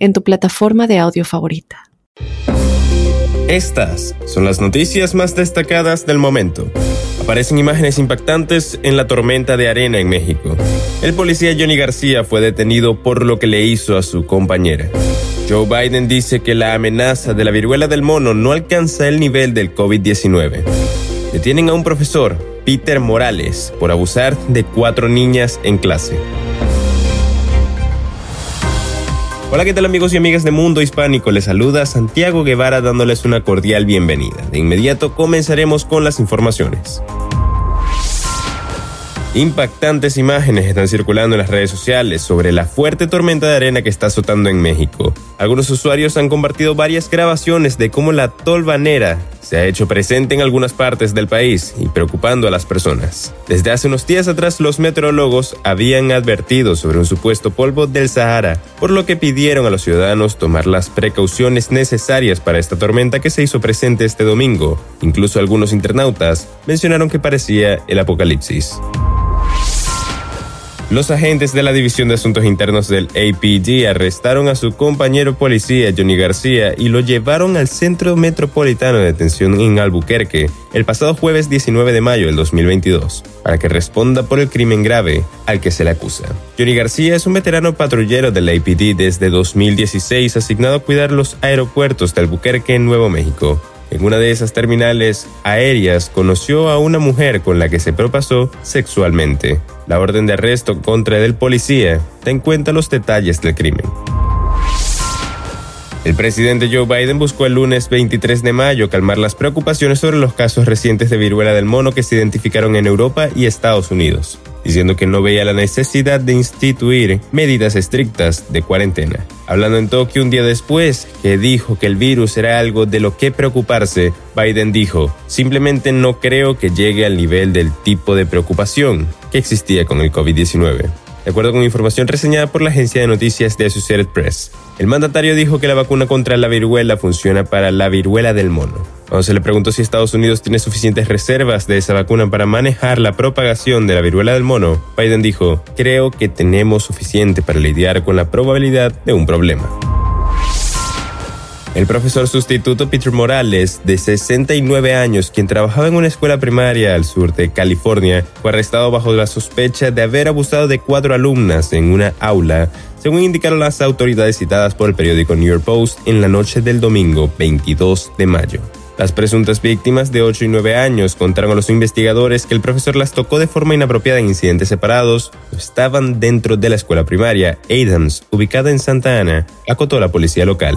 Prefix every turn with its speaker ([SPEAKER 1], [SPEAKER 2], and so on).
[SPEAKER 1] en tu plataforma de audio favorita.
[SPEAKER 2] Estas son las noticias más destacadas del momento. Aparecen imágenes impactantes en la tormenta de arena en México. El policía Johnny García fue detenido por lo que le hizo a su compañera. Joe Biden dice que la amenaza de la viruela del mono no alcanza el nivel del COVID-19. Detienen a un profesor, Peter Morales, por abusar de cuatro niñas en clase. Hola, ¿qué tal amigos y amigas de Mundo Hispánico? Les saluda Santiago Guevara dándoles una cordial bienvenida. De inmediato comenzaremos con las informaciones. Impactantes imágenes están circulando en las redes sociales sobre la fuerte tormenta de arena que está azotando en México. Algunos usuarios han compartido varias grabaciones de cómo la tolvanera se ha hecho presente en algunas partes del país y preocupando a las personas. Desde hace unos días atrás los meteorólogos habían advertido sobre un supuesto polvo del Sahara, por lo que pidieron a los ciudadanos tomar las precauciones necesarias para esta tormenta que se hizo presente este domingo. Incluso algunos internautas mencionaron que parecía el apocalipsis. Los agentes de la División de Asuntos Internos del APD arrestaron a su compañero policía Johnny García y lo llevaron al Centro Metropolitano de Detención en Albuquerque el pasado jueves 19 de mayo del 2022 para que responda por el crimen grave al que se le acusa. Johnny García es un veterano patrullero del APD desde 2016 asignado a cuidar los aeropuertos de Albuquerque en Nuevo México. En una de esas terminales aéreas conoció a una mujer con la que se propasó sexualmente. La orden de arresto contra el policía da en cuenta los detalles del crimen. El presidente Joe Biden buscó el lunes 23 de mayo calmar las preocupaciones sobre los casos recientes de viruela del mono que se identificaron en Europa y Estados Unidos, diciendo que no veía la necesidad de instituir medidas estrictas de cuarentena. Hablando en Tokio un día después, que dijo que el virus era algo de lo que preocuparse, Biden dijo, simplemente no creo que llegue al nivel del tipo de preocupación que existía con el COVID-19 de acuerdo con información reseñada por la agencia de noticias de Associated Press. El mandatario dijo que la vacuna contra la viruela funciona para la viruela del mono. Cuando se le preguntó si Estados Unidos tiene suficientes reservas de esa vacuna para manejar la propagación de la viruela del mono, Biden dijo, creo que tenemos suficiente para lidiar con la probabilidad de un problema. El profesor sustituto Peter Morales, de 69 años, quien trabajaba en una escuela primaria al sur de California, fue arrestado bajo la sospecha de haber abusado de cuatro alumnas en una aula, según indicaron las autoridades citadas por el periódico New York Post en la noche del domingo 22 de mayo. Las presuntas víctimas de 8 y 9 años contaron a los investigadores que el profesor las tocó de forma inapropiada en incidentes separados. Estaban dentro de la escuela primaria Adams, ubicada en Santa Ana, acotó la policía local.